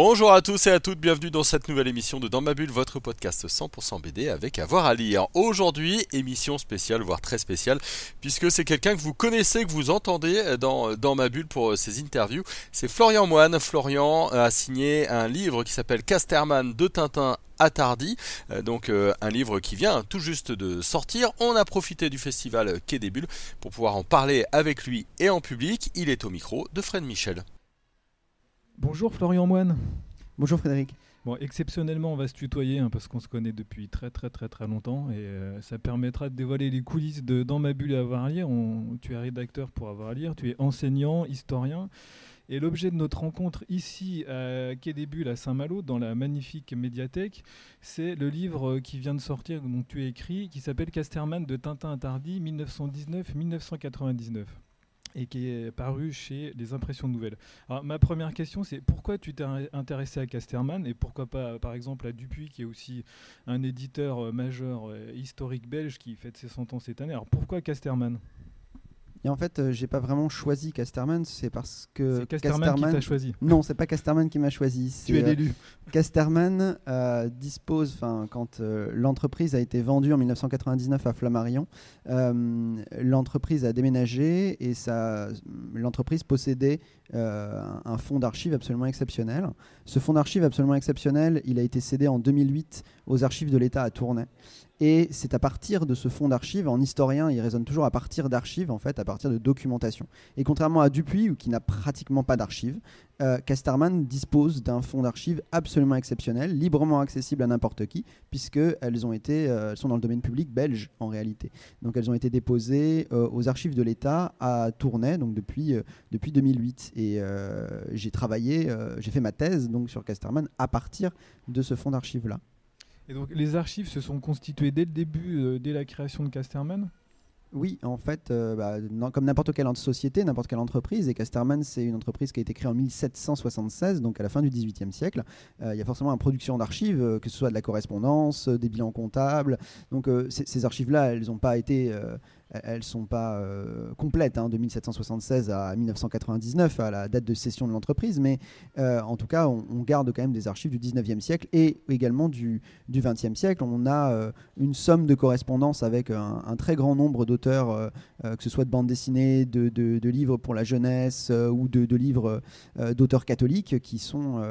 Bonjour à tous et à toutes, bienvenue dans cette nouvelle émission de Dans ma bulle, votre podcast 100% BD avec avoir à lire. Aujourd'hui, émission spéciale, voire très spéciale, puisque c'est quelqu'un que vous connaissez, que vous entendez dans, dans ma bulle pour ses interviews. C'est Florian Moine. Florian a signé un livre qui s'appelle Casterman de Tintin Attardi, euh, donc euh, un livre qui vient tout juste de sortir. On a profité du festival Quai des Bulles pour pouvoir en parler avec lui et en public. Il est au micro de Fred Michel. Bonjour Florian Moine. Bonjour Frédéric. Bon, exceptionnellement, on va se tutoyer hein, parce qu'on se connaît depuis très très très très longtemps et euh, ça permettra de dévoiler les coulisses de Dans ma bulle à avoir à lire. tu es rédacteur pour avoir à lire, tu es enseignant, historien. Et l'objet de notre rencontre ici à Quai des Bulles à Saint-Malo, dans la magnifique médiathèque, c'est le livre qui vient de sortir, dont tu as écrit, qui s'appelle Casterman de Tintin Attardi 1919-1999 et qui est paru chez les Impressions Nouvelles. Alors, ma première question, c'est pourquoi tu t'es intéressé à Casterman et pourquoi pas, par exemple, à Dupuis, qui est aussi un éditeur euh, majeur euh, historique belge qui fête ses 100 ans cette année? Alors, pourquoi Casterman? Et en fait, euh, j'ai pas vraiment choisi Casterman, c'est parce que. C'est Casterman, qui t'a choisi. Non, c'est pas Casterman qui m'a choisi. Tu es l'élu. Euh, Casterman euh, dispose, enfin, quand l'entreprise a été vendue en 1999 à Flammarion, l'entreprise a déménagé et l'entreprise possédait un fonds d'archives absolument exceptionnel. Ce fonds d'archives absolument exceptionnel, il a été cédé en 2008 aux archives de l'État à Tournai. Et c'est à partir de ce fonds d'archives, en historien, il raisonne toujours à partir d'archives, en fait, à partir de documentation. Et contrairement à Dupuis, qui n'a pratiquement pas d'archives, euh, Casterman dispose d'un fonds d'archives absolument exceptionnel, librement accessible à n'importe qui, été, euh, sont dans le domaine public belge en réalité. Donc elles ont été déposées euh, aux archives de l'État à Tournai, donc depuis, depuis 2008. Et j'ai travaillé, j'ai fait ma thèse donc sur Casterman à partir de ce fonds d'archives-là. Les archives se sont constituées dès le début, euh, dès la création de Casterman? Oui, en fait, euh, bah, comme n'importe quelle société, n'importe quelle entreprise, et Casterman, c'est une entreprise qui a été créée en 1776, donc à la fin du XVIIIe siècle. Euh, il y a forcément une production d'archives, que ce soit de la correspondance, des bilans comptables. Donc ces archives-là, elles n'ont pas été elles sont pas euh, complètes, hein, de 1776 à 1999, à la date de cession de l'entreprise, mais euh, en tout cas, on, garde quand même des archives du 19e siècle et également du, du 20e siècle. On a euh, une somme de correspondances avec un, très grand nombre d'auteurs, que ce soit de bandes dessinées, de, livres pour la jeunesse ou de, livres d'auteurs catholiques qui sont,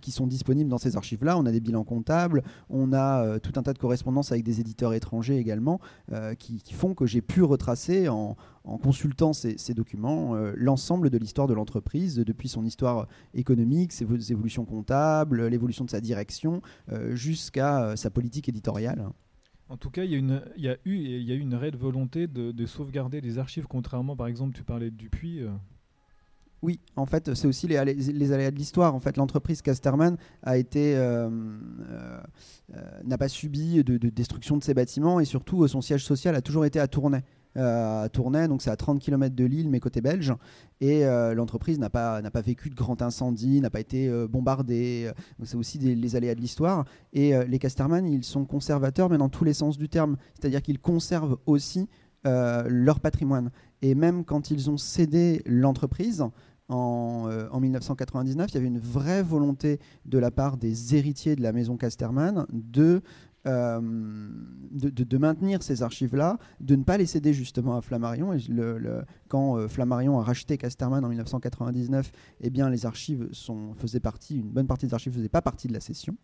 qui sont disponibles dans ces archives-là. On a des bilans comptables, on a tout un tas de correspondances avec des éditeurs étrangers également qui font que j'ai pu retracer en, consultant ces, documents euh, l'ensemble de l'histoire de l'entreprise, depuis son histoire économique, ses évolutions comptables, l'évolution de sa direction, euh, jusqu'à euh, sa politique éditoriale. En tout cas, il y, a eu il y a eu une réelle volonté de, sauvegarder les archives, contrairement, par exemple, tu parlais de Dupuis. Oui, en fait, c'est aussi les, aléas de l'histoire. En fait, l'entreprise Casterman a été euh, euh, euh, n'a pas subi de, destruction de ses bâtiments et surtout son siège social a toujours été à Tournai. à Tournai, donc c'est à 30 km de Lille, mais côté belge. Et l'entreprise n'a pas, pas vécu de grands incendies, n'a pas été bombardée. c'est aussi les aléas de l'histoire. Et les Casterman, ils sont conservateurs, mais dans tous les sens du terme. C'est-à-dire qu'ils conservent aussi leur patrimoine. Et même quand ils ont cédé l'entreprise, en, 1999, euh, il y avait une vraie volonté de la part des héritiers de la maison Casterman de euh, de, maintenir ces archives-là, de ne pas les céder justement à Flammarion. Quand euh, Flammarion a racheté Casterman en 1999, eh bien, les archives faisaient partie, une bonne partie des archives ne faisaient pas partie de la session.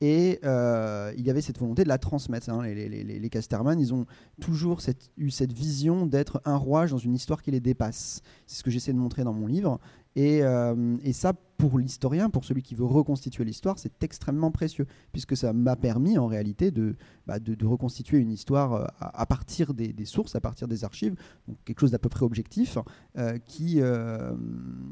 Et il y avait cette volonté de la transmettre. Hein. Les, les, Casterman, ils ont toujours eu cette vision d'être un rouage dans une histoire qui les dépasse. C'est ce que j'essaie de montrer dans mon livre. Euh, et, ça, pour l'historien, pour celui qui veut reconstituer l'histoire, c'est extrêmement précieux, puisque ça m'a permis en réalité de, bah, de, reconstituer une histoire euh, à, partir des, sources, à partir des archives, donc quelque chose d'à peu près objectif, euh, qui,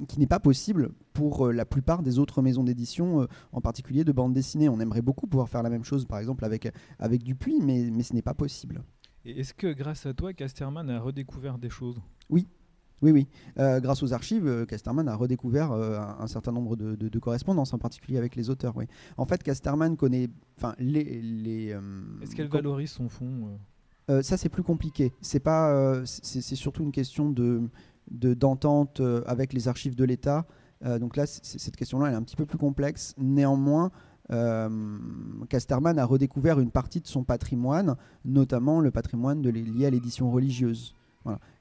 qui n'est pas possible pour la plupart des autres maisons d'édition, en particulier de bande dessinée. On aimerait beaucoup pouvoir faire la même chose, par exemple, avec, avec Dupuis, mais, mais ce n'est pas possible. Est-ce que grâce à toi, Casterman a redécouvert des choses? Oui, Oui, oui. Euh, grâce aux archives, euh, Casterman a redécouvert euh, un, un certain nombre de, de- de correspondances, en particulier avec les auteurs. Oui. En fait, Casterman connaît, enfin, les. les Est-ce qu'elle valorise son fond Euh, ça, c'est plus compliqué. C'est pas, c'est surtout une question de de- d'entente avec les archives de l'État. Donc là, cette question-là, elle est un petit peu plus complexe. Néanmoins, Casterman a redécouvert une partie de son patrimoine, notamment le patrimoine de lié à l'édition religieuse.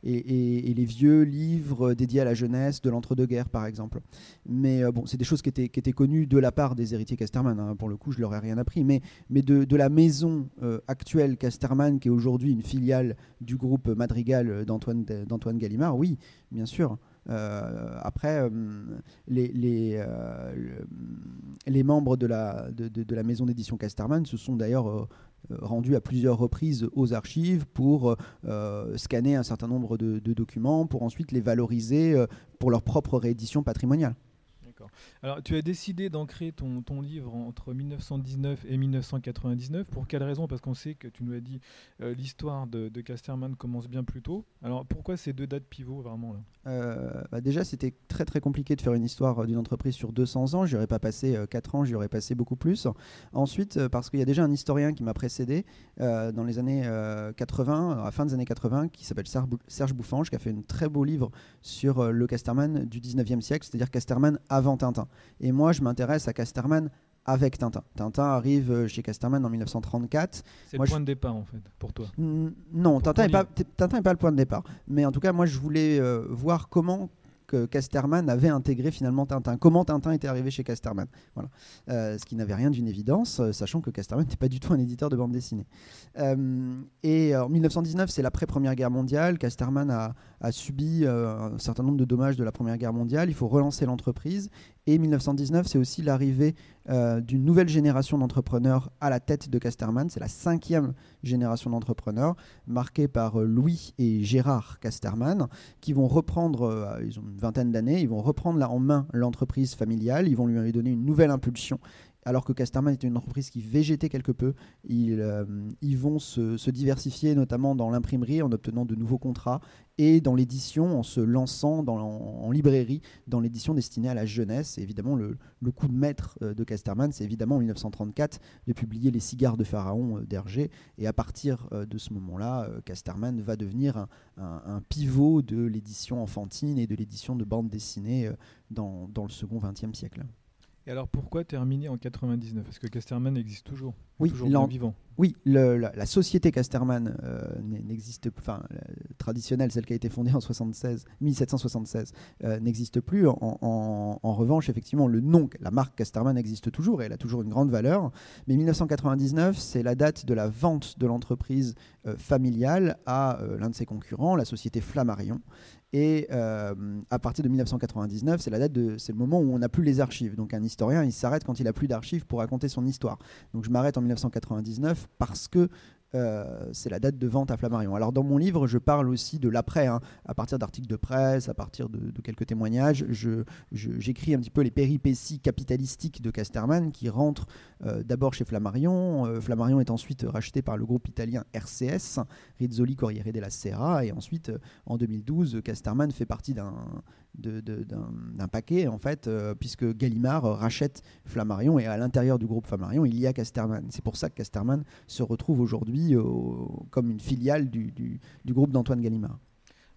Et, les vieux livres dédiés à la jeunesse de l'entre-deux-guerres, par exemple. Mais euh, bon, c'est des choses qui étaient, connues de la part des héritiers Casterman. hein. Pour le coup, je leur ai rien appris. Mais, de, la maison euh, actuelle Casterman, qui est aujourd'hui une filiale du groupe Madrigal d'Antoine d'Antoine Gallimard, oui, bien sûr. Euh, après, euh, euh, le- les membres de la, maison d'édition Casterman se sont d'ailleurs rendus à plusieurs reprises aux archives pour scanner un certain nombre de, documents, pour ensuite les valoriser pour leur propre réédition patrimoniale. Alors, tu as décidé d'ancrer ton, livre entre 1919 et 1999. Pour quelle raison? Parce qu'on sait que tu nous as dit euh, l'histoire de, de Casterman commence bien plus tôt. Alors, pourquoi ces deux dates pivots vraiment là? Euh, bah déjà, c'était très très compliqué de faire une histoire euh, d'une entreprise sur 200 ans. J'y aurais pas passé 4 ans, j'y aurais passé beaucoup plus. Ensuite, euh, parce qu'il y a déjà un historien qui m'a précédé euh, dans les années euh, 80, à la fin des années 80, qui s'appelle Serge Bou- Serge Bouffange, qui a fait un très beau livre sur euh, le Casterman du 19e siècle, c'est-à-dire Casterman avant Tintin. Et moi, je m'intéresse à Casterman avec Tintin. Tintin arrive euh, chez Casterman en 1934. C'est le je- point de départ en fait pour toi. Non, Pour Tintin n'est pas, t- Tintin est pas le point de départ. Mais en tout cas, moi, je voulais euh, voir comment que Casterman avait intégré finalement Tintin. Comment Tintin était arrivé chez Casterman. Voilà. Euh, ce qui n'avait rien d'une évidence, euh, sachant que Casterman n'était pas du tout un éditeur de bande dessinée. Euh, et en 1919, c'est l'après-première guerre mondiale. Casterman a, subi un certain nombre de dommages de la Première Guerre mondiale. Il faut relancer l'entreprise. Et 1919, c'est aussi l'arrivée euh, d'une nouvelle génération d'entrepreneurs à la tête de Casterman. C'est la cinquième génération d'entrepreneurs, marquée par euh, Louis et Gérard Casterman, qui vont reprendre, euh, ils ont une vingtaine d'années, ils vont reprendre là en main l'entreprise familiale, ils vont lui donner une nouvelle impulsion. Alors que Casterman était une entreprise qui végétait quelque peu, ils, euh, ils vont se, diversifier notamment dans l'imprimerie en obtenant de nouveaux contrats et dans l'édition en se lançant en, librairie dans l'édition destinée à la jeunesse. Et évidemment, le, coup de maître euh, de Casterman, c'est évidemment en 1934 de publier Les cigares de Pharaon euh, d'Hergé. Et à partir de ce moment-là, Casterman va devenir un, pivot de l'édition enfantine et de l'édition de bande dessinée dans, dans le second XXe siècle. Et alors pourquoi terminer en 99 Parce que Casterman existe toujours? Oui, toujours l'en- bien vivant. Oui, la, société Casterman euh, n'existe enfin la- traditionnelle, celle qui a été fondée en 76, 1776, euh, n'existe plus. En, revanche, effectivement, le nom, la marque Casterman existe toujours et elle a toujours une grande valeur. Mais 1999, c'est la date de la vente de l'entreprise euh, familiale à l'un de ses concurrents, la société Flammarion. Et à partir de 1999, c'est la date de, c'est le moment où on n'a plus les archives. Donc un historien, il s'arrête quand il a plus d'archives pour raconter son histoire. Donc je m'arrête en 1999 parce que euh, c'est la date de vente à Flammarion. Alors dans mon livre, je parle aussi de l'après, hein, à partir d'articles de presse, à partir de, quelques témoignages. Je- je- J'écris un petit peu les péripéties capitalistiques de Casterman qui rentre euh, d'abord chez Flammarion. Euh, Flammarion est ensuite racheté par le groupe italien RCS, Rizzoli Corriere della Sera, et ensuite en 2012, Casterman fait partie d'un d'un paquet en fait, euh, puisque Gallimard rachète Flammarion et à l'intérieur du groupe Flammarion, il y a Casterman. C'est pour ça que Casterman se retrouve aujourd'hui au- comme une filiale du, du- du groupe d'Antoine Gallimard.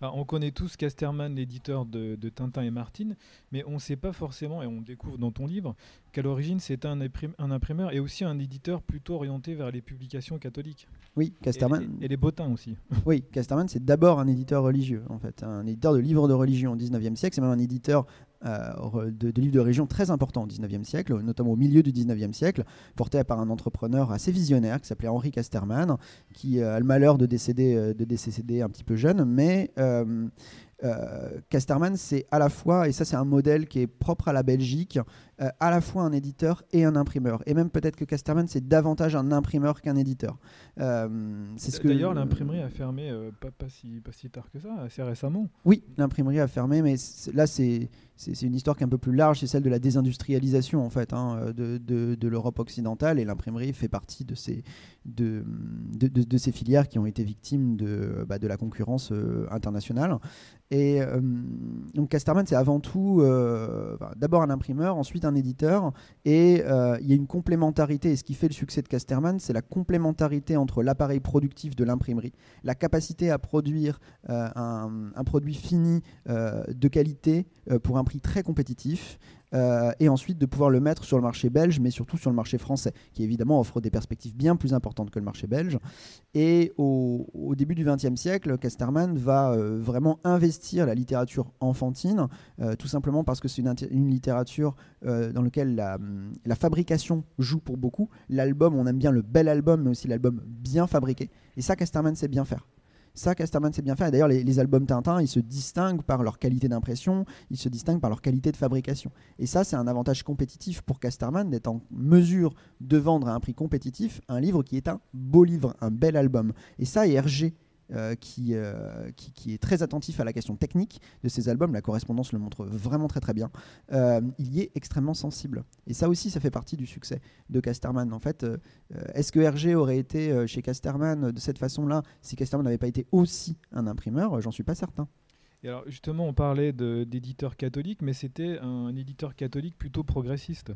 Alors, on connaît tous Casterman, l'éditeur de, de Tintin et Martine, mais on ne sait pas forcément, et on découvre dans ton livre, qu'à l'origine c'était un, imprim- un imprimeur et aussi un éditeur plutôt orienté vers les publications catholiques. Oui, Et, Casterman, et- et les bottins aussi. oui, Casterman, c'est d'abord un éditeur religieux, en fait, un éditeur de livres de religion au 19e siècle. C'est même un éditeur euh, de, de livres de religion très important au 19e siècle, notamment au milieu du 19e siècle, porté par un entrepreneur assez visionnaire qui s'appelait Henri Casterman, qui euh, a le malheur de décéder, euh, de décéder un petit peu jeune, mais euh, Casterman, c'est à la fois, et ça c'est un modèle qui est propre à la Belgique, à la fois un éditeur et un imprimeur. Et même peut-être que Casterman, c'est davantage un imprimeur qu'un éditeur. Euh, c'est ce que- D'ailleurs, l'imprimerie a fermé euh, pas, pas, si, pas si tard que ça, assez récemment. Oui, l'imprimerie a fermé, mais là, c'est c'est- une histoire qui est un peu plus large, c'est celle de la désindustrialisation, en fait, hein, de, l'Europe occidentale, et l'imprimerie fait partie de ces, filières qui ont été victimes de, bah, la concurrence euh, internationale. Et euh, donc Casterman, c'est avant tout euh, d'abord un imprimeur, ensuite un éditeur, et il y a une complémentarité. Et ce qui fait le succès de Casterman, c'est la complémentarité entre l'appareil productif de l'imprimerie, la capacité à produire un, produit fini de qualité pour un très compétitif, euh, et ensuite de pouvoir le mettre sur le marché belge, mais surtout sur le marché français, qui évidemment offre des perspectives bien plus importantes que le marché belge. Et au, début du XXe siècle, Casterman va euh, vraiment investir la littérature enfantine, euh, tout simplement parce que c'est une, littérature dans laquelle la, la fabrication joue pour beaucoup. L'album, on aime bien le bel album, mais aussi l'album bien fabriqué. Et ça, Casterman sait bien faire. Ça, Casterman sait bien faire. Et d'ailleurs, les, les albums Tintin, ils se distinguent par leur qualité d'impression, ils se distinguent par leur qualité de fabrication. Et ça, c'est un avantage compétitif pour Casterman d'être en mesure de vendre à un prix compétitif un livre qui est un beau livre, un bel album. Et ça, et Hergé, euh, qui, euh, qui, qui est très attentif à la question technique de ces albums, la correspondance le montre vraiment très très bien, euh, il y est extrêmement sensible. Et ça aussi, ça fait partie du succès de Casterman. En fait, est-ce que Hergé aurait été chez Casterman de cette façon-là si Casterman n'avait pas été aussi un imprimeur? J'en suis pas certain. Et alors justement, on parlait d'éditeur catholique, mais c'était un éditeur catholique plutôt progressiste.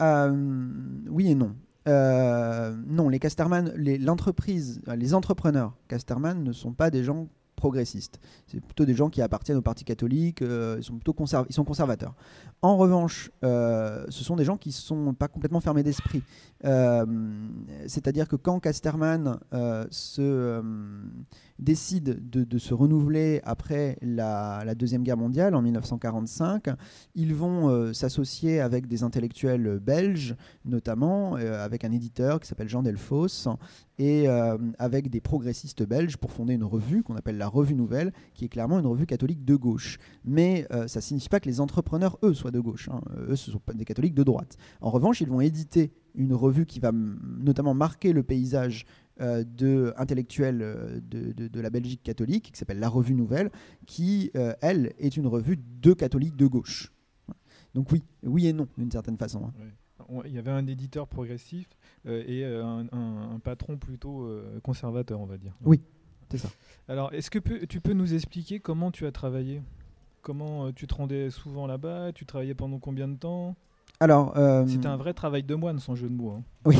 Oui et non. Euh, non, les Casterman, les, euh, les entrepreneurs Casterman ne sont pas des gens progressistes. C'est plutôt des gens qui appartiennent au Parti catholique. euh, ils sont plutôt conservateurs. En revanche, ce sont des gens qui sont pas complètement fermés d'esprit. C'est-à-dire que quand Casterman se décide de, se renouveler après la, deuxième guerre mondiale en 1945, ils vont euh, s'associer avec des intellectuels belges, notamment euh, avec un éditeur qui s'appelle Jean Delfos, et euh, avec des progressistes belges pour fonder une revue qu'on appelle la Revue Nouvelle, qui est clairement une revue catholique de gauche. Mais euh, ça ne signifie pas que les entrepreneurs, eux, soient de gauche. hein. Eux, ce sont des catholiques de droite. En revanche, ils vont éditer une revue qui va notamment marquer le paysage euh, de euh, de, de- de la Belgique catholique, qui s'appelle la Revue Nouvelle, qui, euh, elle, est une revue de catholiques de gauche. Donc oui, oui et non, d'une certaine façon. hein. Il y avait un éditeur progressif euh, et euh, un, un- un patron plutôt euh, conservateur, on va dire. Oui, c'est ça. Alors, est-ce que tu peux nous expliquer comment tu as travaillé? Comment tu te rendais souvent là-bas? Tu travaillais pendant combien de temps? Alors, C'était un vrai travail de moine, sans jeu de mots. hein. Oui,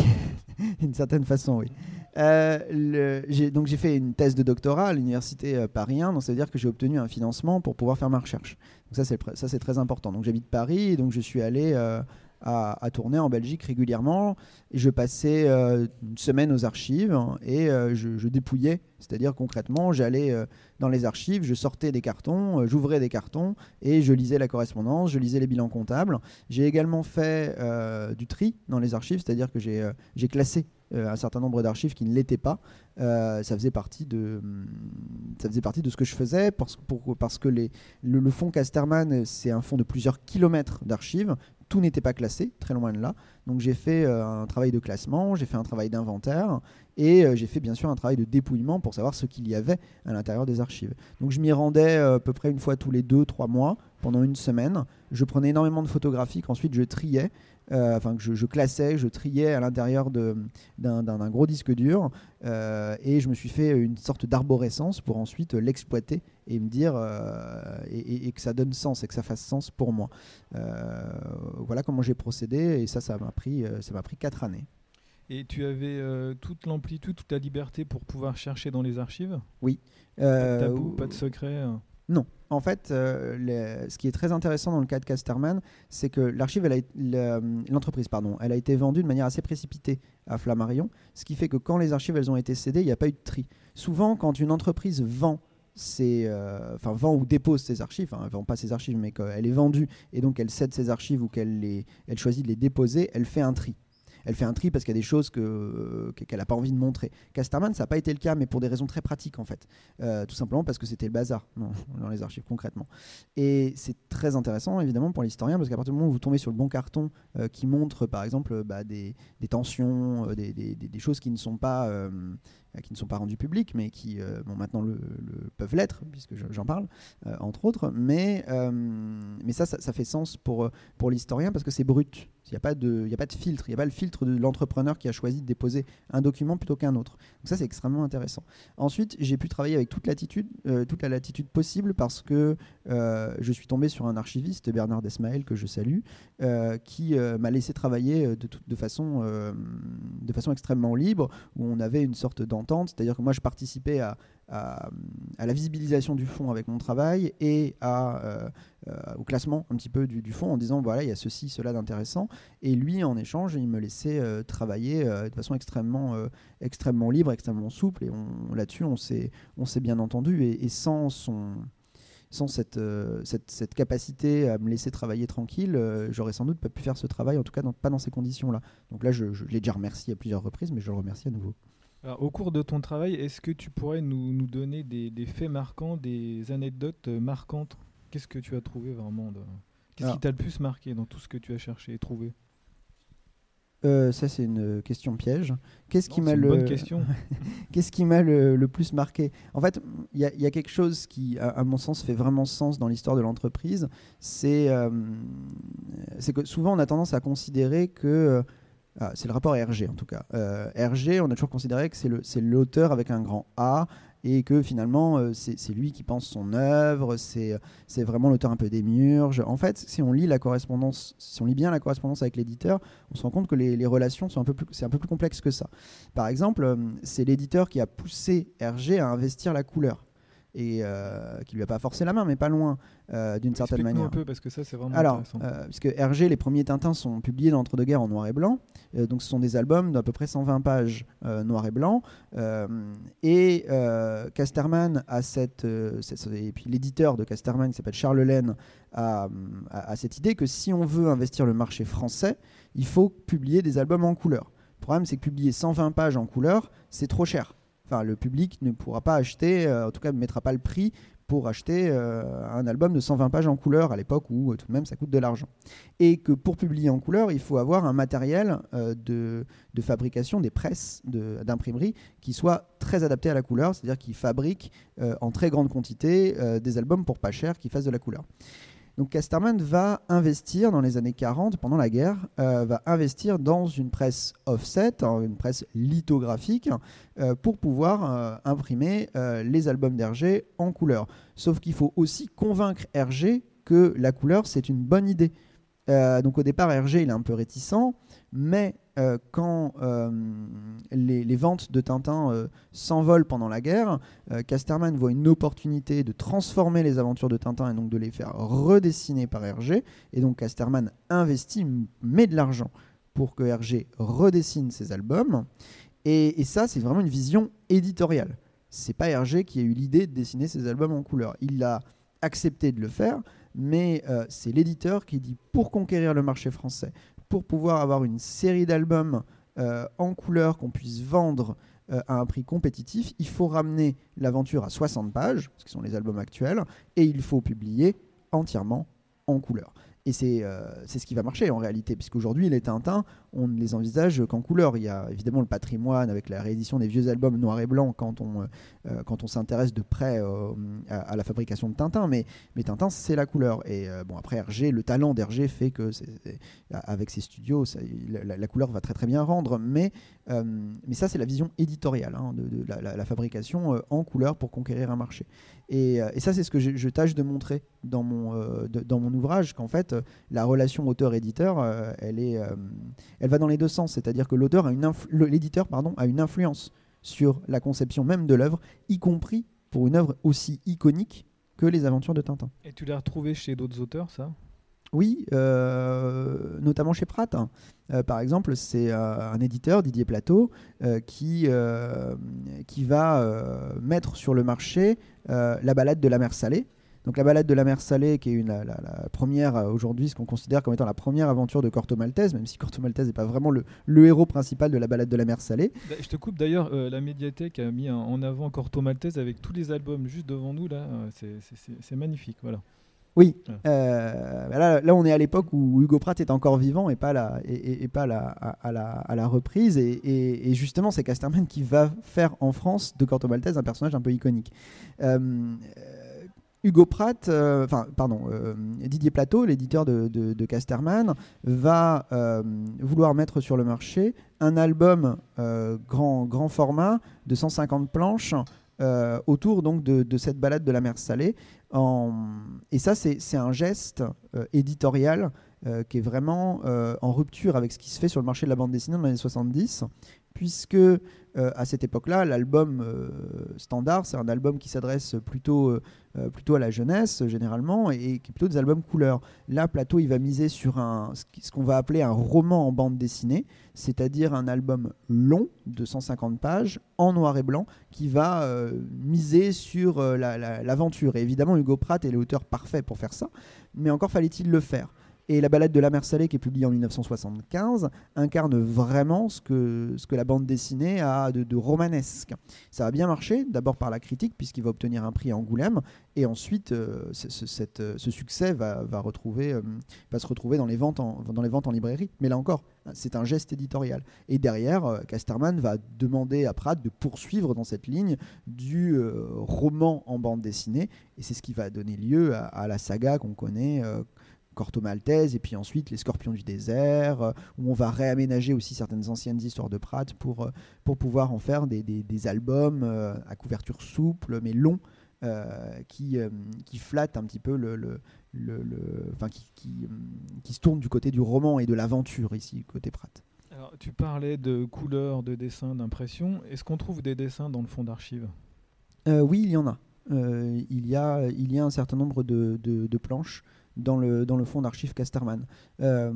d'une certaine façon, oui. Euh, donc j'ai fait une thèse de doctorat à l'université euh, Paris 1, donc ça veut dire que j'ai obtenu un financement pour pouvoir faire ma recherche. Donc ça c'est très important. Donc j'habite Paris donc je suis allé euh, à, tourner en Belgique régulièrement je passais euh, une semaine aux archives et euh, je, dépouillais, c'est-à-dire concrètement j'allais euh, dans les archives, je sortais des cartons, j'ouvrais des cartons et je lisais la correspondance, je lisais les bilans comptables. J'ai également fait du tri dans les archives, c'est-à-dire que j'ai classé un certain nombre d'archives qui ne l'étaient pas. Ça, faisait partie de, hum, ça faisait partie de ce que je faisais parce, que les, le, le fonds Casterman, c'est un fonds de plusieurs kilomètres d'archives. Tout n'était pas classé, très loin de là. Donc j'ai fait euh, un travail de classement, j'ai fait un travail d'inventaire et euh, j'ai fait bien sûr un travail de dépouillement pour savoir ce qu'il y avait à l'intérieur des archives. Donc je m'y rendais euh, à peu près une fois tous les deux, trois mois pendant une semaine. Je prenais énormément de photographies qu'ensuite je triais, euh, enfin que je, je classais, je triais à l'intérieur d'un gros disque dur euh, et je me suis fait une sorte d'arborescence pour ensuite l'exploiter et me dire euh, et, et- et que ça donne sens et que ça fasse sens pour moi. Voilà comment j'ai procédé et ça, ça m'a pris, ça m'a pris quatre années. Et tu avais euh, toute l'amplitude, toute la liberté pour pouvoir chercher dans les archives? Pas de Euh, tabou, pas de secret. Non. En fait, euh, ce qui est très intéressant dans le cas de Casterman, c'est que l'archive, le- l'entreprise, a été vendue de manière assez précipitée à Flammarion, ce qui fait que quand les archives ont été cédées, il n'y a pas eu de tri. Souvent, quand une entreprise vend ses, euh, vend ou dépose ses archives, enfin, vend pas ses archives, mais qu'elle est vendue et donc elle cède ses archives ou qu'elle elle choisit de les déposer, elle fait un tri. Elle fait un tri parce qu'il y a des choses que- qu'elle n'a pas envie de montrer. Casterman, ça n'a pas été le cas, mais pour des raisons très pratiques en fait. Euh, tout simplement parce que c'était le bazar dans, les archives concrètement. Et c'est très intéressant évidemment pour l'historien parce qu'à partir du moment où vous tombez sur le bon carton euh, qui montre par exemple bah, des, des tensions, euh, des, choses qui ne sont pas, qui ne sont pas rendus publics, mais qui bon, maintenant le, peuvent l'être, puisque j'en parle, entre autres. Mais, mais ça, ça, fait sens pour, pour l'historien parce que c'est brut. Il n'y a, pas de, a pas de filtre, il n'y a pas le filtre de l'entrepreneur qui a choisi de déposer un document plutôt qu'un autre. Donc ça, c'est extrêmement intéressant. Ensuite, j'ai pu travailler avec toute, latitude, euh, toute la latitude possible parce que euh, je suis tombé sur un archiviste, Bernard Desmaël, que je salue, euh, qui m'a laissé travailler de, de, façon, de façon extrêmement libre, où on avait une sorte d'entente, c'est-à-dire que moi, je participais à, la visibilisation du fonds avec mon travail et à, au classement un petit peu du, du fonds en disant voilà il y a ceci cela d'intéressant. Et lui en échange il me laissait travailler de façon extrêmement extrêmement libre extrêmement souple. Et là-dessus on s'est bien entendu. Et, sans cette, capacité à me laisser travailler tranquille, j'aurais sans doute pas pu faire ce travail, en tout cas pas dans ces conditions-là. Donc là, je l'ai déjà remercié à plusieurs reprises, mais je le remercie à nouveau au cours de ton travail, est-ce que tu pourrais nous, nous donner des, des, faits marquants, des anecdotes marquantes? Qu'est-ce que tu as trouvé vraiment Qu'est-ce qui t'a le plus marqué dans tout ce que tu as cherché et trouvé? Euh, ça c'est une question piège. Qu'est-ce qui m'a le bonne question. Qu'est-ce qui m'a le, plus marqué? En fait, il y, y, a quelque chose qui, à, mon sens, fait vraiment sens dans l'histoire de l'entreprise. C'est euh, que souvent on a tendance à considérer que ah, c'est le rapport RG en tout cas. Euh, RG, on a toujours considéré que c'est l'auteur avec un grand A et que finalement euh, c'est lui qui pense son œuvre, c'est vraiment l'auteur un peu démiurge. En fait, si on lit la correspondance, si on lit bien la correspondance avec l'éditeur, on se rend compte que les, les relations sont un peu plus, c'est un peu plus que ça. Par exemple, euh, c'est l'éditeur qui a poussé RG à investir la couleur et euh, qui lui a pas forcé la main, mais pas loin euh, d'une certaine manière. un peu parce que ça c'est vraiment Alors, intéressant. Euh, puisque Hergé, les premiers Tintins sont publiés dans l'entre-deux-guerres en noir et blanc, donc ce sont des albums d'à peu près 120 pages noir et blanc, et Casterman a cette, et puis l'éditeur de Casterman qui s'appelle Charles Laine a, a, cette idée que si on veut investir le marché français, il faut publier des albums en couleur. Le problème c'est que publier 120 pages en couleur, c'est trop cher enfin le public ne pourra pas acheter, euh, en tout cas ne mettra pas le prix pour acheter euh, un album de 120 pages en couleur à l'époque où euh, tout de même ça coûte de l'argent. Et que pour publier en couleur, il faut avoir un matériel de, de, fabrication des presses d'imprimerie qui soit très adapté à la couleur, c'est-à-dire qui fabrique en très grande quantité des albums pour pas cher qui fassent de la couleur. Donc Casterman va investir dans les années 40, pendant la guerre, euh, va investir dans une presse offset, une presse lithographique, euh, pour pouvoir euh, imprimer les albums d'Hergé en couleur. Sauf qu'il faut aussi convaincre Hergé que la couleur, c'est une bonne idée. donc au départ, Hergé, il est un peu réticent, mais euh, quand euh, les, ventes de Tintin euh, s'envolent pendant la guerre, Casterman voit une opportunité de transformer les aventures de Tintin et donc de les faire redessiner par Hergé. Et donc Casterman investit, met de l'argent pour que Hergé redessine ses albums. Et, ça, c'est vraiment une vision éditoriale. C'est pas Hergé qui a eu l'idée de dessiner ses albums en couleur. Il a accepté de le faire, mais c'est l'éditeur qui dit pour conquérir le marché français, pour pouvoir avoir une série d'albums euh, en couleur qu'on puisse vendre euh, à un prix compétitif, il faut ramener l'aventure à 60 pages, ce qui sont les albums actuels, et il faut publier entièrement en couleur. Et euh, c'est ce qui va marcher en réalité, puisqu'aujourd'hui, les Tintins, on ne les envisage qu'en couleur. Il y a évidemment le patrimoine avec la réédition des vieux albums noir et blanc quand on, euh, euh, on s'intéresse de près à, la fabrication de Tintin, mais, mais Tintin, c'est la couleur. Et bon, après, Hergé, le talent d'Hergé fait que, avec ses studios, la, couleur va très très bien rendre, mais, mais ça, c'est la vision éditoriale hein, de, la, fabrication en couleur pour conquérir un marché. Et, et ça, c'est ce que je, tâche de montrer dans mon, mon ouvrage, qu'en fait, la relation auteur-éditeur, euh, elle, euh, va dans les deux sens. C'est-à-dire que l'auteur a une l'éditeur a une influence sur la conception même de l'œuvre, y compris pour une œuvre aussi iconique que les aventures de Tintin. Et tu l'as retrouvé chez d'autres auteurs, ça? Oui, euh, notamment chez Pratt. par exemple, c'est un éditeur, Didier Plateau, qui, qui va mettre sur le marché la balade de la mer salée, donc la balade de la mer Salée, qui est une, la, première euh, aujourd'hui, ce qu'on considère comme étant la première aventure de Corto Maltese, même si Corto Maltese n'est pas vraiment le, héros principal de la balade de la mer Salée. Bah, je te coupe d'ailleurs, euh, la médiathèque a mis en avant Corto Maltese avec tous les albums juste devant nous là, euh, c'est magnifique, voilà. Oui. Ah. Euh, bah là, là, on est à l'époque où Hugo Pratt est encore vivant et pas, la, et, et- et pas la, à, à la, à la reprise. Et, justement, c'est Casterman qui va faire en France de Corto Maltese un personnage un peu iconique. Euh, Hugo Pratt, euh, pardon, Didier Plateau, l'éditeur de, de- de Casterman, va vouloir mettre sur le marché un album grand, grand format de 150 planches euh, autour donc de, cette balade de la mer Salée. Et ça, c'est un geste euh, éditorial euh, qui est vraiment en rupture avec ce qui se fait sur le marché de la bande dessinée dans les années 70, puisque euh, à cette époque-là, l'album euh, standard, c'est un album qui s'adresse plutôt, euh, à la jeunesse, généralement, et, qui est plutôt des albums couleurs. Là, Plateau, il va miser sur ce qu'on va appeler un roman en bande dessinée, c'est-à-dire un album long de 150 pages, en noir et blanc, qui va miser sur la- la- l'aventure. et évidemment, Hugo Pratt est l'auteur parfait pour faire ça, mais encore fallait-il le faire. Et la balade de la mer Salée, qui est publiée en 1975, incarne vraiment ce que, ce que la bande dessinée a de, romanesque. Ça a bien marché, d'abord par la critique, puisqu'il va obtenir un prix à Angoulême, et ensuite euh, euh, ce succès va, euh, se retrouver dans les, ventes en, librairie. Mais là encore, c'est un geste éditorial. Et derrière, Casterman va demander à Pratt de poursuivre dans cette ligne du roman en bande dessinée, et c'est ce qui va donner lieu à la saga qu'on connaît. Corto Maltese et puis ensuite Les Scorpions du désert, euh, où on va réaménager aussi certaines anciennes histoires de Pratt pour, euh, pour pouvoir en faire des, des- des albums euh, à couverture souple mais longs euh, qui, euh, qui flattent un petit peu le. le- le- le- enfin, qui, qui, qui se tournent du côté du roman et de l'aventure ici, côté Pratt. Alors, tu parlais de couleurs, de dessins, d'impressions. Est-ce qu'on trouve des dessins dans le fond d'archives? Euh, oui, il y en a. Il, y a il y a un certain nombre de, de- de planches dans le, dans le fond d'archives Casterman. Euh,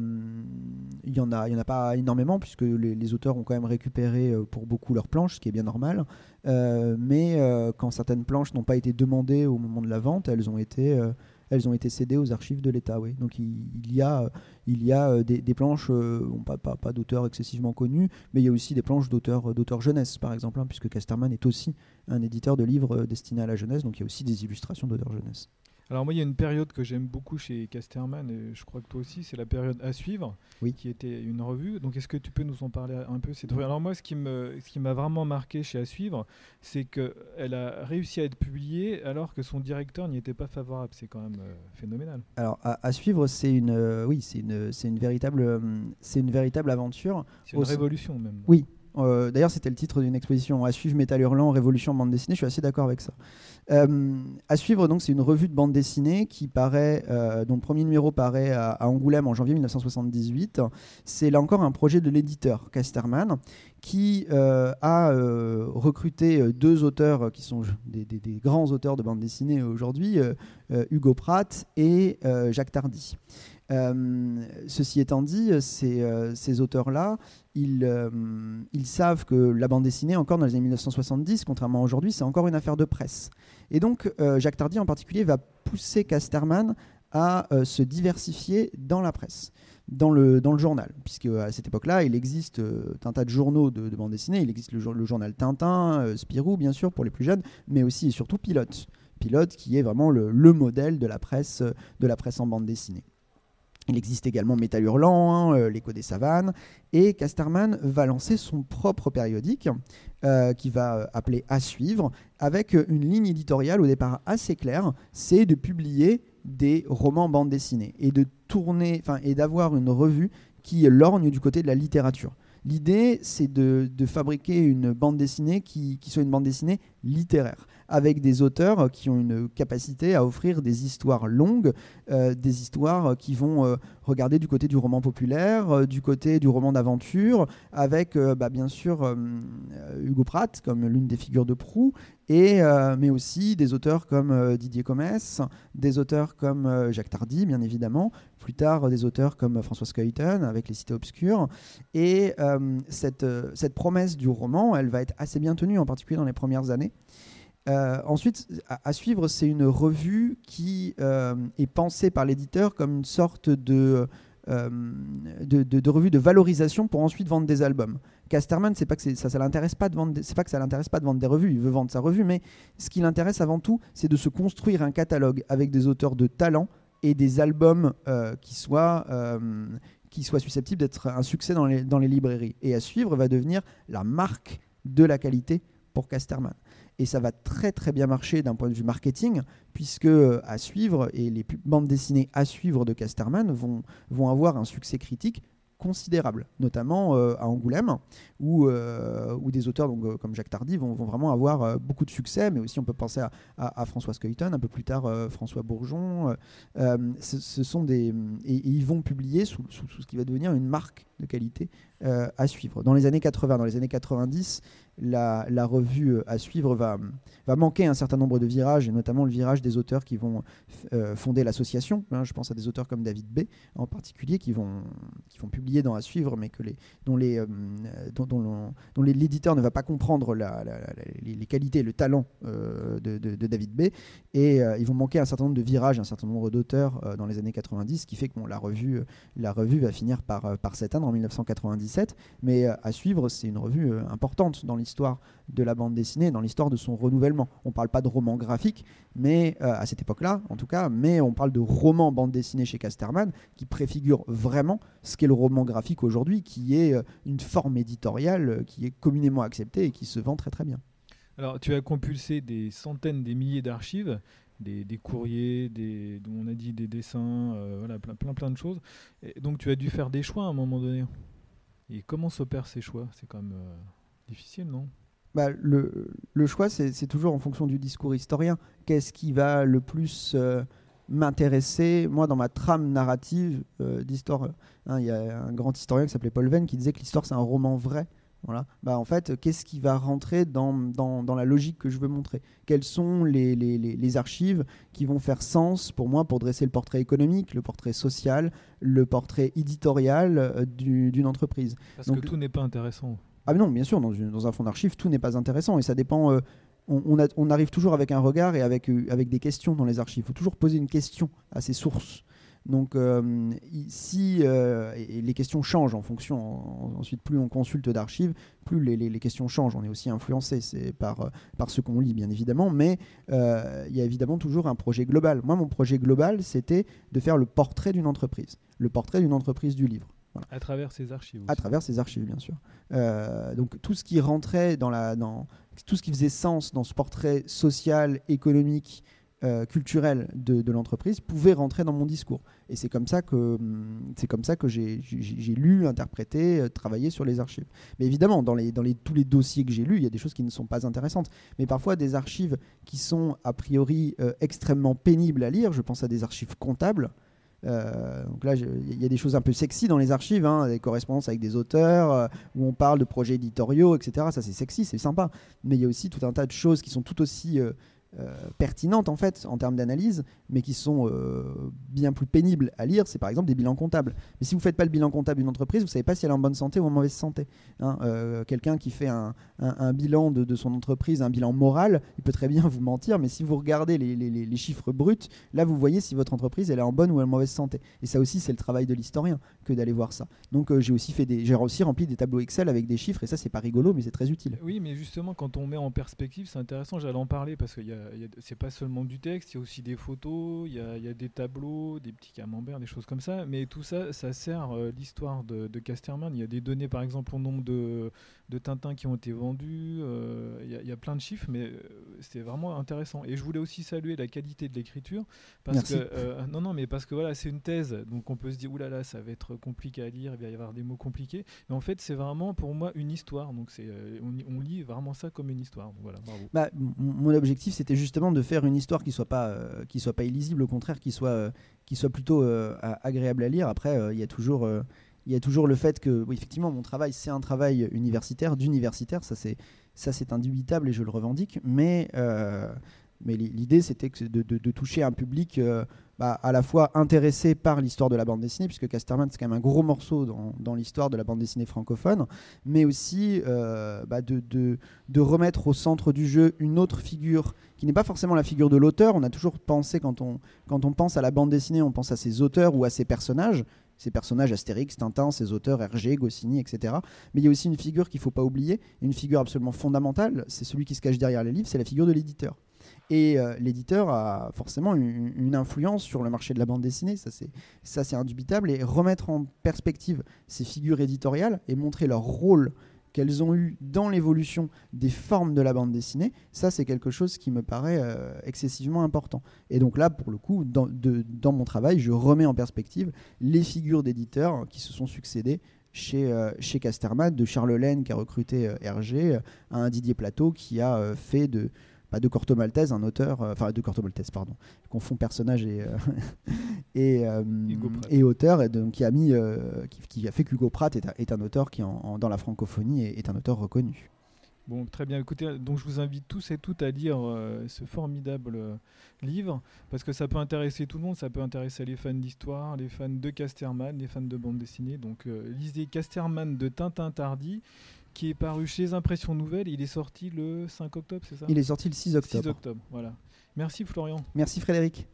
il n'y en, a- en a pas énormément, puisque les, auteurs ont quand même récupéré euh, pour beaucoup leurs planches, ce qui est bien normal. Euh, mais euh, quand certaines planches n'ont pas été demandées au moment de la vente, elles ont été, euh, elles ont été cédées aux archives de l'État. Oui. Donc il, y a, il y a euh, des, planches, euh, pas, d'auteurs excessivement connus, mais il y a aussi des planches d'auteurs d'auteurs jeunesse, par exemple, hein, puisque Casterman est aussi un éditeur de livres euh, destinés à la jeunesse, donc il y a aussi des illustrations d'auteurs jeunesse. Alors moi, il y a une période que j'aime beaucoup chez Casterman, et je crois que toi aussi, c'est la période à suivre, Oui. qui était une revue. Donc est-ce que tu peux nous en parler un peu cette revue? Alors moi, ce qui me, ce qui m'a vraiment marqué chez à suivre, c'est qu'elle a réussi à être publiée alors que son directeur n'y était pas favorable. C'est quand même euh, phénoménal. Alors à, à suivre, c'est une, euh, oui, c'est une, c'est une véritable, euh, c'est une véritable aventure. C'est une révolution même. Oui. Euh, D'ailleurs, c'était le titre d'une exposition à suivre Métal Hurlant, Révolution bande dessinée. Je suis assez d'accord avec ça. Euh, à suivre, donc, c'est une revue de bande dessinée qui paraît, euh, dont le premier numéro paraît à, Angoulême en janvier 1978. C'est là encore un projet de l'éditeur Casterman qui euh, a recruté deux auteurs qui sont des, des- grands auteurs de bande dessinée aujourd'hui, Hugo Pratt et Jacques Tardy. Euh, ceci étant dit, ces, euh, auteurs-là, ils, euh, ils savent que la bande dessinée, encore dans les années 1970, contrairement à aujourd'hui, c'est encore une affaire de presse. Et donc, Jacques Tardy en particulier va pousser Casterman à se diversifier dans la presse, dans le, journal, puisque à cette époque-là, il existe un tas de journaux de, de bande dessinée. Il existe le, jour- le journal Tintin, Spirou, bien sûr, pour les plus jeunes, mais aussi et surtout Pilote. Pilote qui est vraiment le, le modèle de la presse, de la presse en bande dessinée. Il existe également Métal Hurlant, hein, euh, L'écho des savanes, et Casterman va lancer son propre périodique euh, qui va euh, appeler À suivre, avec euh, une ligne éditoriale au départ assez claire, c'est de publier des romans bande dessinée et de tourner, enfin et d'avoir une revue qui lorgne du côté de la littérature. L'idée, c'est de, fabriquer une bande dessinée qui soit une bande dessinée littéraire, avec des auteurs qui ont une capacité à offrir des histoires longues, euh, des histoires qui vont euh, regarder du côté du roman populaire, euh, du côté du roman d'aventure, avec euh, bah, bien sûr euh, euh, Hugo Pratt comme l'une des figures de proue, et, euh, mais aussi des auteurs comme euh, Didier Comès, des auteurs comme euh, Jacques Tardy, bien évidemment, plus tard euh, des auteurs comme François Skeuten avec Les Cités Obscures. Et euh, euh, cette promesse du roman, elle va être assez bien tenue, en particulier dans les premières années. Euh, ensuite, à, suivre, c'est une revue qui euh, est pensée par l'éditeur comme une sorte de, euh, de, de- revue de valorisation pour ensuite vendre des albums. Casterman, c'est pas que ça, ça l'intéresse pas de vendre, pas que ça l'intéresse pas de vendre des revues, il veut vendre sa revue, mais ce qui l'intéresse avant tout, c'est de se construire un catalogue avec des auteurs de talent et des albums qui soient qui soient susceptibles d'être un succès dans les, dans les librairies. Et à suivre va devenir la marque de la qualité pour Casterman. Et ça va très très bien marcher d'un point de vue marketing, puisque à suivre, et les bandes dessinées à suivre de Casterman vont, vont avoir un succès critique considérable, notamment euh, à Angoulême, où, euh, où des auteurs euh, comme Jacques Tardy vont, vont vraiment avoir beaucoup de succès, mais aussi on peut penser à, à, François Skuyton, un peu plus tard François Bourgeon. ce, sont des, et, ils vont publier sous, sous- sous ce qui va devenir une marque de qualité à suivre. Dans les années 80, dans les années 90, la, revue euh, à suivre va, manquer un certain nombre de virages, et notamment le virage des auteurs qui vont euh, fonder l'association. hein. je pense à des auteurs comme David B en particulier qui vont, publier dans à suivre, mais que dont les, euh, l'éditeur ne va pas comprendre les, qualités le talent euh, de, David B. Et ils vont manquer un certain nombre de virages, un certain nombre d'auteurs dans les années 90, ce qui fait que la, revue, va finir par, par s'éteindre en 1997. Mais à suivre, c'est une revue importante dans l'histoire de la bande dessinée, dans l'histoire de son renouvellement. On ne parle pas de roman graphique, mais euh, à cette époque-là, en tout cas, mais on parle de roman bande dessinée chez Casterman qui préfigure vraiment ce qu'est le roman graphique aujourd'hui, qui est euh, une forme éditoriale euh, qui est communément acceptée et qui se vend très très bien. Alors, tu as compulsé des centaines, des milliers d'archives, des, courriers, des, on a dit des dessins, voilà, plein, plein, plein de choses. Donc, tu as dû faire des choix à un moment donné. Et comment s'opèrent ces choix? C'est quand difficile, non? Bah, le, le choix, c'est toujours en fonction du discours historien. Qu'est-ce qui va le plus euh, m'intéresser? Moi, dans ma trame narrative euh, d'histoire, hein, il y a un grand historien qui s'appelait Paul Venn qui disait que l'histoire, c'est un roman vrai. Voilà. Bah, en fait, qu'est-ce qui va rentrer dans, dans, dans la logique que je veux montrer? Quelles sont les, les, les, archives qui vont faire sens pour moi pour dresser le portrait économique, le portrait social, le portrait éditorial euh, du- d'une entreprise? Parce Donc, que tout n'est pas intéressant. Ah mais non, bien sûr, dans, un fonds d'archives, tout n'est pas intéressant et ça dépend. euh, on, arrive toujours avec un regard et avec, euh, avec des questions dans les archives. Il faut toujours poser une question à ses sources. Donc, euh, si les questions changent en fonction, en- ensuite, plus on consulte d'archives, plus les, questions changent. On est aussi influencé par, ce qu'on lit, bien évidemment, mais il y a évidemment toujours un projet global. Moi, mon projet global, c'était de faire le portrait d'une entreprise, le portrait d'une entreprise du livre À travers ces archives. à travers ces archives, bien sûr. Euh, donc tout ce qui rentrait dans la, dans tout ce qui faisait sens dans ce portrait social, économique, euh, culturel de, de l'entreprise pouvait rentrer dans mon discours. Et c'est comme ça que hum, c'est comme ça que j'ai lu, interprété, euh, travaillé sur les archives. Mais évidemment, dans les dans les tous les dossiers que j'ai lus, il y a des choses qui ne sont pas intéressantes. Mais parfois des archives qui sont a priori euh, extrêmement pénibles à lire. Je pense à des archives comptables. Euh, donc là, il y a des choses un peu sexy dans les archives, hein, des correspondances avec des auteurs, euh, où on parle de projets éditoriaux, etc. Ça, c'est sexy, c'est sympa. Mais il y a aussi tout un tas de choses qui sont tout aussi euh, pertinentes, en fait, en termes d'analyse, mais qui sont euh, bien plus pénibles à lire. C'est par exemple des bilans comptables. Mais si vous ne faites pas le bilan comptable d'une entreprise, vous ne savez pas si elle est en bonne santé ou en mauvaise santé. hein. Euh, Quelqu'un qui fait un, un- bilan de, de son entreprise, un bilan moral, il peut très bien vous mentir, mais si vous regardez les, les- les- chiffres bruts, là, vous voyez si votre entreprise elle est en bonne ou en mauvaise santé. Et ça aussi, c'est le travail de l'historien que d'aller voir ça. Donc, j'ai aussi fait des, j'ai aussi rempli des tableaux Excel avec des chiffres, et ça, c'est pas rigolo, mais c'est très utile. Oui, mais justement, quand on met en perspective, c'est intéressant, j'allais en parler parce que c'est pas seulement du texte, il y a aussi des photos, il y a, y a des tableaux, des petits camemberts, des choses comme ça. Mais tout ça, ça sert euh, l'histoire de, de Casterman. Il y a des données, par exemple, au nombre de, de Tintins qui ont été vendus. euh, il, y a, il y a plein de chiffres, mais euh, c'est vraiment intéressant. Et je voulais aussi saluer la qualité de l'écriture. Parce Merci. que, euh, non, non, mais parce que voilà, c'est une thèse, donc on peut se dire, oulala, ça va être compliqué à lire, il va y avoir des mots compliqués. Mais en fait, c'est vraiment pour moi une histoire. Donc c'est, euh, on, on lit vraiment ça comme une histoire. Donc voilà, bravo. Bah, mon objectif, c'était justement de faire une histoire qui soit pas, euh, qui soit pas illisible, au contraire, qui soit, euh, qui soit plutôt euh, agréable à lire. Après, il y a toujours, il y a toujours le fait que, effectivement, mon travail, c'est un travail universitaire, d'universitaire. Ça, c'est, ça, c'est indubitable et je le revendique. Mais, mais li- l'idée, c'était de, toucher un public. euh, bah, à la fois intéressé par l'histoire de la bande dessinée, puisque Casterman, c'est quand même un gros morceau dans, l'histoire de la bande dessinée francophone, mais aussi euh, bah, de, remettre au centre du jeu une autre figure qui n'est pas forcément la figure de l'auteur. On a toujours pensé, quand on, pense à la bande dessinée, on pense à ses auteurs ou à ses personnages. Ces personnages Astérix, Tintin, ses auteurs Hergé, Goscinny, etc. Mais il y a aussi une figure qu'il ne faut pas oublier, une figure absolument fondamentale, c'est celui qui se cache derrière les livres, c'est la figure de l'éditeur. Et euh, l'éditeur a forcément une, influence sur le marché de la bande dessinée, ça c'est ça c'est indubitable. Et remettre en perspective ces figures éditoriales et montrer leur rôle qu'elles ont eu dans l'évolution des formes de la bande dessinée, ça c'est quelque chose qui me paraît euh, excessivement important. Et donc là, pour le coup, dans, dans mon travail, je remets en perspective les figures d'éditeurs qui se sont succédés chez, euh, chez Casterman, de Charles Laine qui a recruté euh, Hergé, à un Didier Plateau qui a fait de, pas de Corto Maltese un auteur, euh, enfin de Corto Maltese, pardon, je confonds personnage et, euh, et, euh, et auteur, et donc qui a, mis, qui, qui a fait qu'Hugo Pratt est un, est un auteur qui, en- en- dans la francophonie, est, est un auteur reconnu. Bon, très bien. Écoutez, donc je vous invite tous et toutes à lire euh, ce formidable euh, livre parce que ça peut intéresser tout le monde. Ça peut intéresser les fans d'histoire, les fans de Casterman, les fans de bande dessinée. Donc, euh, lisez Casterman de Tintin Tardy qui est paru chez Impression Nouvelle. Il est sorti le 5 octobre, c'est ça? Il est sorti le 6 6 octobre. octobre. Voilà. Merci Florian. Merci Frédéric.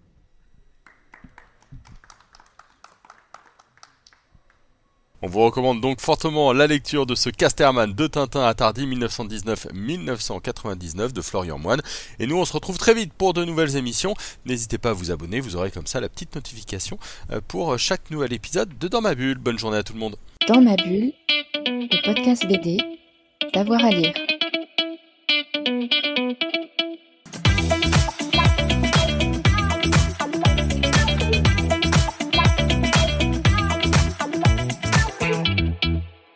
On vous recommande donc fortement la lecture de ce Casterman de Tintin à 1919-1999 de Florian Moine. Et nous, on se retrouve très vite pour de nouvelles émissions. N'hésitez pas à vous abonner, vous aurez comme ça la petite notification euh, pour euh, chaque nouvel épisode de Dans ma bulle. Bonne journée à tout le monde. Dans ma bulle, le podcast BD, d'avoir à lire.